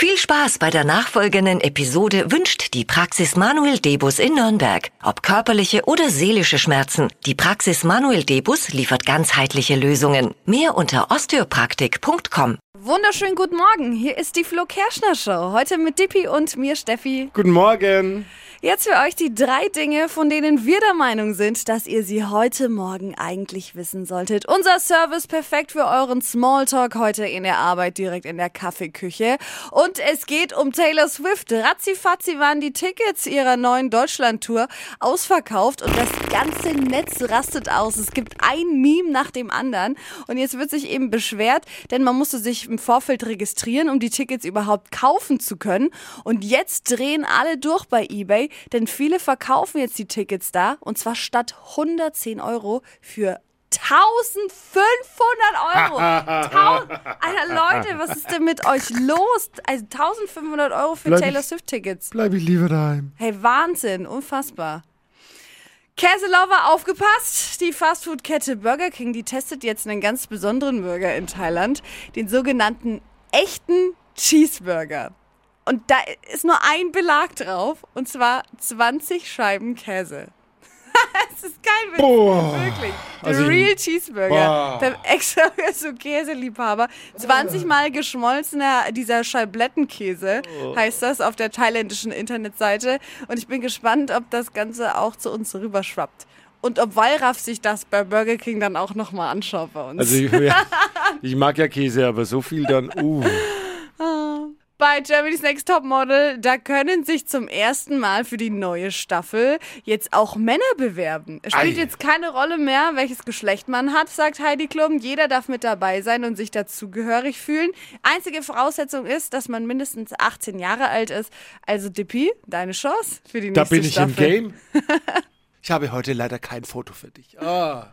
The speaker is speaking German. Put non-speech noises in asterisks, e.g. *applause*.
Viel Spaß bei der nachfolgenden Episode wünscht die Praxis Manuel Debus in Nürnberg. Ob körperliche oder seelische Schmerzen, die Praxis Manuel Debus liefert ganzheitliche Lösungen. Mehr unter osteopraktik.com. Wunderschönen guten Morgen, hier ist die Flo Kerschner Show. Heute mit Dippi und mir, Steffi. Guten Morgen. Jetzt für euch die drei Dinge, von denen wir der Meinung sind, dass ihr sie heute Morgen eigentlich wissen solltet. Unser Service perfekt für euren Smalltalk heute in der Arbeit, direkt in der Kaffeeküche. Und es geht um Taylor Swift. Ratzifatzi waren die Tickets ihrer neuen Deutschland-Tour ausverkauft und das ganze Netz rastet aus. Es gibt ein Meme nach dem anderen. Und jetzt wird sich eben beschwert, denn man musste sich im Vorfeld registrieren, um die Tickets überhaupt kaufen zu können. Und jetzt drehen alle durch bei eBay denn viele verkaufen jetzt die Tickets da und zwar statt 110 Euro für 1500 Euro. *laughs* Alter Leute, was ist denn mit euch los? Also 1500 Euro für Bleib Taylor ich- Swift Tickets. Bleib ich lieber daheim. Hey, Wahnsinn, unfassbar. Käselover, aufgepasst! Die Fastfood-Kette Burger King, die testet jetzt einen ganz besonderen Burger in Thailand, den sogenannten echten Cheeseburger. Und da ist nur ein Belag drauf, und zwar 20 Scheiben Käse. *laughs* Es ist kein Witz, Boah. wirklich. Der Also Real Cheeseburger. Boah. Der extra für *laughs* so Käseliebhaber. 20 Mal geschmolzener, dieser Scheiblettenkäse heißt das auf der thailändischen Internetseite. Und ich bin gespannt, ob das Ganze auch zu uns rüberschwappt. Und ob Wallraff sich das bei Burger King dann auch nochmal anschaut bei uns. Also ich, ja, *laughs* ich mag ja Käse, aber so viel dann. Uh. Bei Germany's Next Topmodel, da können sich zum ersten Mal für die neue Staffel jetzt auch Männer bewerben. Es spielt Ei. jetzt keine Rolle mehr, welches Geschlecht man hat, sagt Heidi Klum. Jeder darf mit dabei sein und sich dazugehörig fühlen. Einzige Voraussetzung ist, dass man mindestens 18 Jahre alt ist. Also Dippi, deine Chance für die Da nächste bin ich im Staffel. Game. *laughs* Ich habe heute leider kein Foto für dich. Ah.